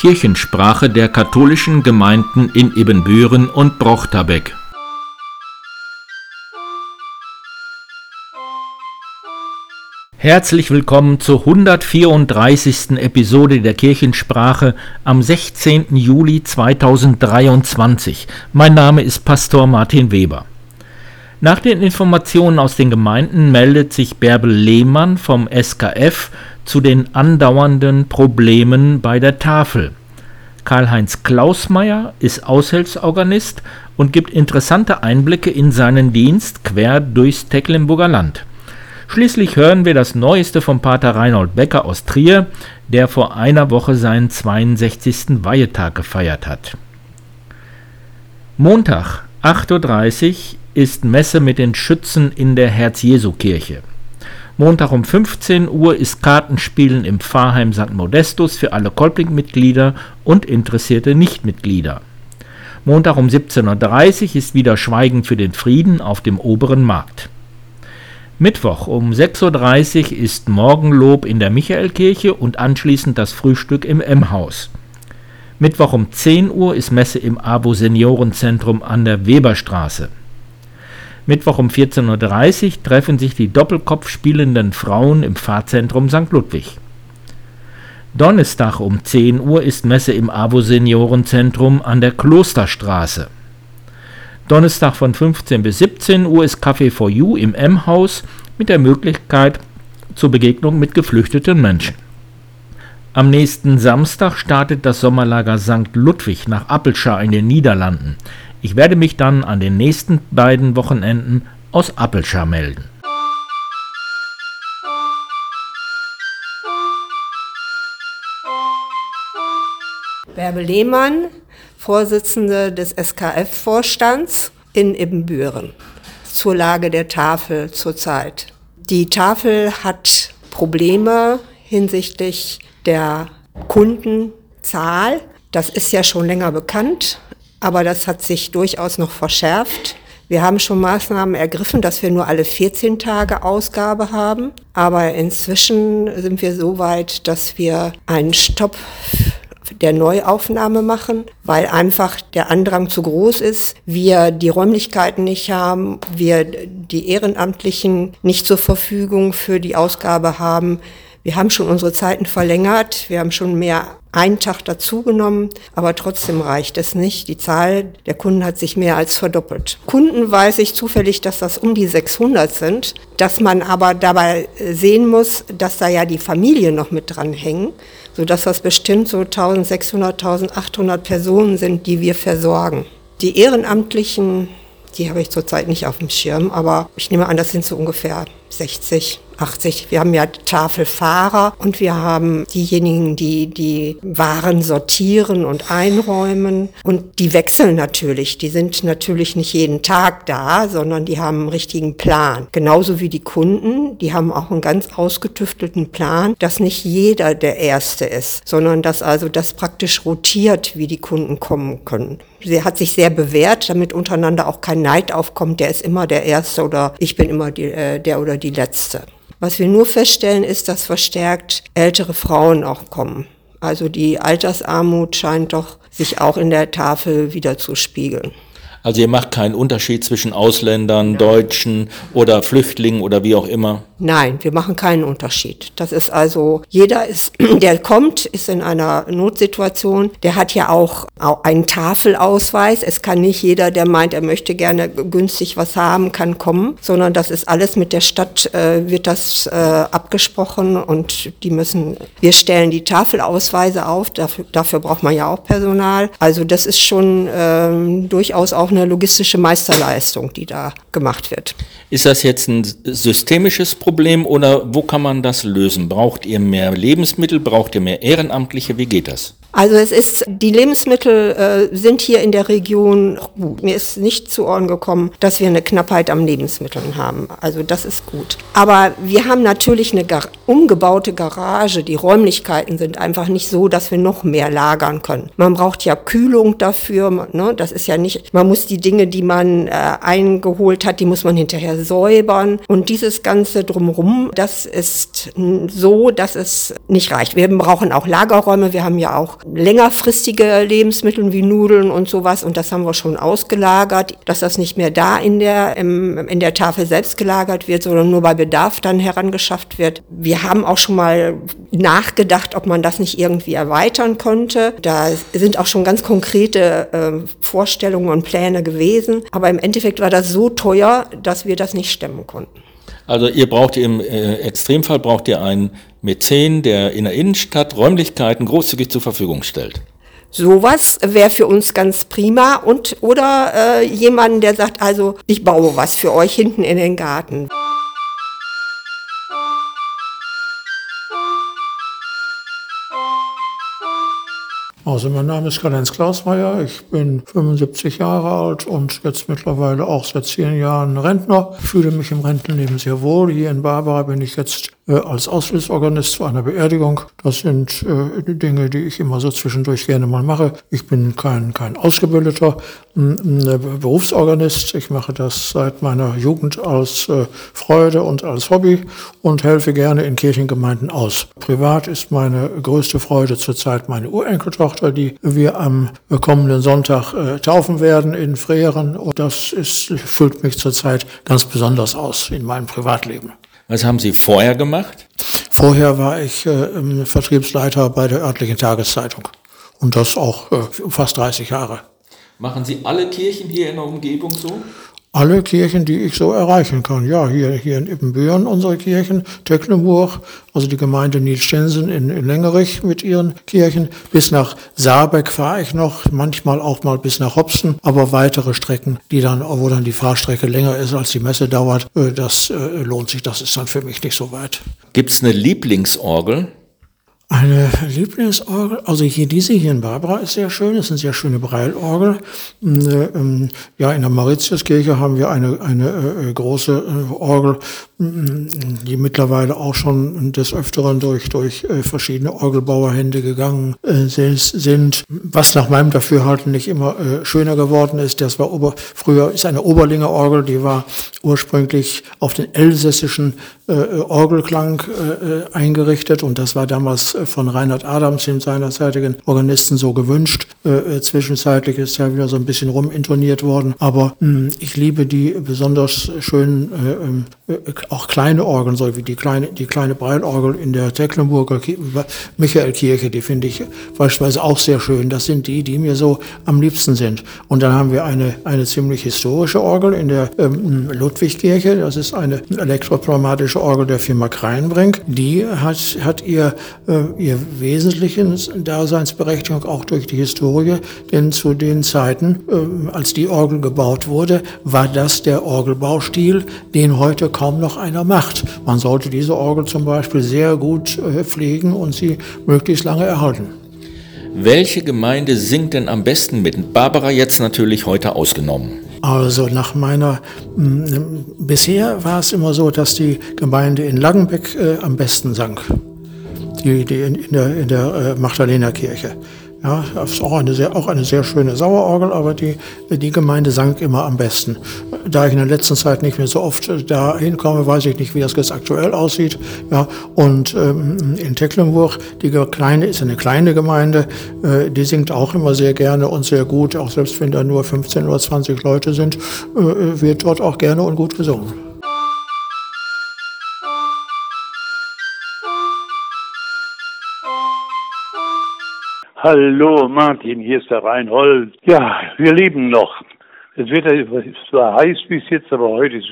Kirchensprache der katholischen Gemeinden in Ibbenbüren und Brochterbeck. Herzlich willkommen zur 134. Episode der Kirchensprache am 16. Juli 2023. Mein Name ist Pastor Martin Weber. Nach den Informationen aus den Gemeinden meldet sich Bärbel Lehmann vom SKF zu den andauernden Problemen bei der Tafel. Karl-Heinz Klausmeier ist Aushilfsorganist und gibt interessante Einblicke in seinen Dienst quer durchs Tecklenburger Land. Schließlich hören wir das Neueste vom Pater Reinhold Becker aus Trier, der vor einer Woche seinen 62. Weihetag gefeiert hat. Montag, 8.30 Uhr, ist Messe mit den Schützen in der Herz-Jesu-Kirche. Montag um 15 Uhr ist Kartenspielen im Pfarrheim St. Modestus für alle Kolping-Mitglieder und interessierte Nichtmitglieder. Montag um 17.30 Uhr ist wieder Schweigen für den Frieden auf dem oberen Markt. Mittwoch um 6.30 Uhr ist Morgenlob in der Michaelkirche und anschließend das Frühstück im M-Haus. Mittwoch um 10 Uhr ist Messe im AWO Seniorenzentrum an der Weberstraße. Mittwoch um 14.30 Uhr treffen sich die Doppelkopf spielenden Frauen im Pfarrzentrum St. Ludwig. Donnerstag um 10 Uhr ist Messe im AWO Seniorenzentrum an der Klosterstraße. Donnerstag von 15 bis 17 Uhr ist Café for You im M-Haus mit der Möglichkeit zur Begegnung mit geflüchteten Menschen. Am nächsten Samstag startet das Sommerlager St. Ludwig nach Appelschar in den Niederlanden. Ich werde mich dann an den nächsten beiden Wochenenden aus Appelschar melden. Bärbel Lehmann, Vorsitzende des SKF-Vorstands in Ibbenbüren zur Lage der Tafel zurzeit. Die Tafel hat Probleme hinsichtlich der Kundenzahl. Das ist ja schon länger bekannt aber das hat sich durchaus noch verschärft. Wir haben schon Maßnahmen ergriffen, dass wir nur alle 14 Tage Ausgabe haben. Aber inzwischen sind wir so weit, dass wir einen Stopp der Neuaufnahme machen, weil einfach der Andrang zu groß ist, wir die Räumlichkeiten nicht haben, wir die Ehrenamtlichen nicht zur Verfügung für die Ausgabe haben. Wir haben schon unsere Zeiten verlängert, wir haben schon mehr einen Tag dazugenommen, aber trotzdem reicht es nicht. Die Zahl der Kunden hat sich mehr als verdoppelt. Kunden weiß ich zufällig, dass das um die 600 sind, dass man aber dabei sehen muss, dass da ja die Familien noch mit dran hängen, sodass das bestimmt so 1600, 1800 Personen sind, die wir versorgen. Die Ehrenamtlichen, die habe ich zurzeit nicht auf dem Schirm, aber ich nehme an, das sind so ungefähr 60. 80. Wir haben ja Tafelfahrer und wir haben diejenigen, die die Waren sortieren und einräumen. Und die wechseln natürlich. Die sind natürlich nicht jeden Tag da, sondern die haben einen richtigen Plan. Genauso wie die Kunden, die haben auch einen ganz ausgetüftelten Plan, dass nicht jeder der Erste ist, sondern dass also das praktisch rotiert, wie die Kunden kommen können. Sie hat sich sehr bewährt, damit untereinander auch kein Neid aufkommt, der ist immer der Erste oder ich bin immer die, äh, der oder die Letzte. Was wir nur feststellen, ist, dass verstärkt ältere Frauen auch kommen. Also die Altersarmut scheint doch sich auch in der Tafel wieder zu spiegeln. Also ihr macht keinen Unterschied zwischen Ausländern, Deutschen oder Flüchtlingen oder wie auch immer? Nein, wir machen keinen Unterschied. Das ist also, jeder ist, der kommt, ist in einer Notsituation. Der hat ja auch einen Tafelausweis. Es kann nicht jeder, der meint, er möchte gerne günstig was haben, kann kommen, sondern das ist alles mit der Stadt, äh, wird das äh, abgesprochen und die müssen, wir stellen die Tafelausweise auf. Dafür, dafür braucht man ja auch Personal. Also das ist schon ähm, durchaus auch eine logistische Meisterleistung, die da gemacht wird. Ist das jetzt ein systemisches Problem oder wo kann man das lösen? Braucht ihr mehr Lebensmittel? Braucht ihr mehr Ehrenamtliche? Wie geht das? Also es ist, die Lebensmittel äh, sind hier in der Region gut. Mir ist nicht zu Ohren gekommen, dass wir eine Knappheit an Lebensmitteln haben. Also das ist gut. Aber wir haben natürlich eine gar umgebaute Garage. Die Räumlichkeiten sind einfach nicht so, dass wir noch mehr lagern können. Man braucht ja Kühlung dafür. Ne? Das ist ja nicht, man muss die Dinge, die man äh, eingeholt hat, die muss man hinterher säubern. Und dieses Ganze drumherum, das ist so, dass es nicht reicht. Wir brauchen auch Lagerräume. Wir haben ja auch längerfristige Lebensmittel wie Nudeln und sowas und das haben wir schon ausgelagert, dass das nicht mehr da in der, im, in der Tafel selbst gelagert wird, sondern nur bei Bedarf dann herangeschafft wird. Wir haben auch schon mal nachgedacht, ob man das nicht irgendwie erweitern konnte. Da sind auch schon ganz konkrete äh, Vorstellungen und Pläne gewesen, aber im Endeffekt war das so teuer, dass wir das nicht stemmen konnten. Also ihr braucht im äh, Extremfall braucht ihr einen Mäzen, der in der Innenstadt Räumlichkeiten großzügig zur Verfügung stellt. Sowas wäre für uns ganz prima und oder äh, jemanden, der sagt, also ich baue was für euch hinten in den Garten. Also mein Name ist Karl-Heinz Klausmeier, ich bin 75 Jahre alt und jetzt mittlerweile auch seit zehn Jahren Rentner. Ich fühle mich im Rentenleben sehr wohl. Hier in Barbara bin ich jetzt als Aushilfsorganist zu einer Beerdigung. Das sind äh, Dinge, die ich immer so zwischendurch gerne mal mache. Ich bin kein, kein ausgebildeter äh, Berufsorganist. Ich mache das seit meiner Jugend als äh, Freude und als Hobby und helfe gerne in Kirchengemeinden aus. Privat ist meine größte Freude zurzeit meine Urenkeltochter, die wir am kommenden Sonntag äh, taufen werden in Frehren. Und das ist, füllt mich zurzeit ganz besonders aus in meinem Privatleben. Was haben Sie vorher gemacht? Vorher war ich äh, Vertriebsleiter bei der örtlichen Tageszeitung. Und das auch äh, fast 30 Jahre. Machen Sie alle Kirchen hier in der Umgebung so? Alle Kirchen, die ich so erreichen kann. Ja, hier, hier in Ippenbüren unsere Kirchen, Tecklenburg, also die Gemeinde Nielstensen in, in Lengerich mit ihren Kirchen. Bis nach Saarbeck fahre ich noch, manchmal auch mal bis nach Hopsen, aber weitere Strecken, die dann, wo dann die Fahrstrecke länger ist, als die Messe dauert, äh, das äh, lohnt sich, das ist dann für mich nicht so weit. Gibt es eine Lieblingsorgel? Eine Lieblingsorgel, also hier diese hier in Barbara ist sehr schön, ist eine sehr schöne Breilorgel. Ähm, ja, in der Mauritiuskirche haben wir eine, eine äh, große äh, Orgel, die mittlerweile auch schon des Öfteren durch, durch äh, verschiedene Orgelbauerhände gegangen sind. Was nach meinem Dafürhalten nicht immer schöner geworden ist, das war Ober, früher ist eine Oberlinger Orgel, die war ursprünglich auf den elsässischen Orgelklang eingerichtet und das war damals von Reinhard Adams, dem seinerzeitigen Organisten, so gewünscht. Äh, äh, zwischenzeitlich ist ja wieder so ein bisschen rumintoniert worden. Aber hm, ich liebe die besonders schönen, äh, ähm, äh, auch kleine Orgeln, so wie die kleine, die kleine Breilorgel in der Tecklenburger Michaelkirche, die finde ich beispielsweise auch sehr schön. Das sind die, die mir so am liebsten sind. Und dann haben wir eine, eine ziemlich historische Orgel in der ähm, Ludwigkirche. Das ist eine elektropneumatische Orgel der Firma Kreinbrink. Die hat, hat ihr äh, ihr wesentlichen Daseinsberechtigung auch durch die Historie, denn zu den Zeiten, äh, als die Orgel gebaut wurde, war das der Orgelbaustil, den heute kaum noch einer macht. Man sollte diese Orgel zum Beispiel sehr gut äh, pflegen und sie möglichst lange erhalten. Welche Gemeinde singt denn am besten mit? Barbara jetzt natürlich heute ausgenommen. Also nach meiner, bisher war es immer so, dass die Gemeinde in Langenbeck äh, am besten sang die, die in, in der, in der äh, Magdalenerkirche. Ja, das ist auch eine sehr, auch eine sehr schöne Sauerorgel, aber die, die Gemeinde sang immer am besten. Da ich in der letzten Zeit nicht mehr so oft äh, da hinkomme, weiß ich nicht, wie das jetzt aktuell aussieht. Ja, und ähm, in Tecklenburg, die kleine, ist eine kleine Gemeinde, äh, die singt auch immer sehr gerne und sehr gut, auch selbst wenn da nur 15 oder 20 Leute sind, äh, wird dort auch gerne und gut gesungen. Hallo Martin, hier ist der Reinhold. Ja, wir leben noch. Das Wetter ist zwar heiß bis jetzt, aber heute ist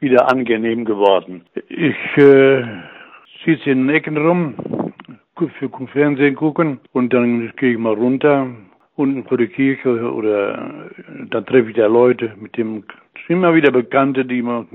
wieder angenehm geworden. Ich äh, sitze in den Ecken rum, für Fernsehen gucken und dann gehe ich mal runter unten vor der Kirche oder dann treffe ich da Leute, mit dem immer wieder Bekannte, die man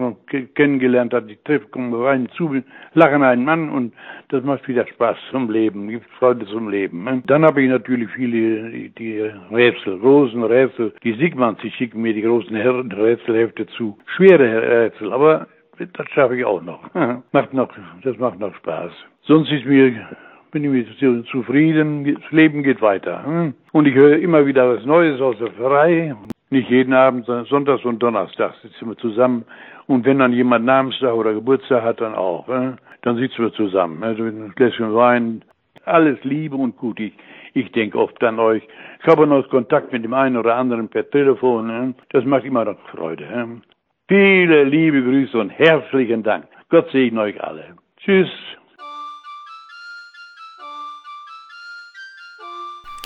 kennengelernt hat, die treffen, kommen rein zu, lachen einen Mann und das macht wieder Spaß zum Leben, gibt Freude zum Leben. Ne? Dann habe ich natürlich viele, die, die Rätsel, großen Rätsel, die Sigmund, sie schicken mir die großen Rätselhefte zu. Schwere Rätsel, aber das schaffe ich auch noch. macht noch, das macht noch Spaß. Sonst ist mir bin ich mit zufrieden. Das Leben geht weiter. Hm? Und ich höre immer wieder was Neues aus der Pfarrei. Nicht jeden Abend, sondern sonntags und donnerstags sitzen wir zusammen. Und wenn dann jemand Namenstag oder Geburtstag hat, dann auch. Hm? Dann sitzen wir zusammen. Also ein Gläschen Wein. Alles Liebe und gut. Ich, Ich denke oft an euch. Ich habe noch Kontakt mit dem einen oder anderen per Telefon. Das macht immer noch Freude. Viele liebe Grüße und herzlichen Dank. Gott segne euch alle. Tschüss.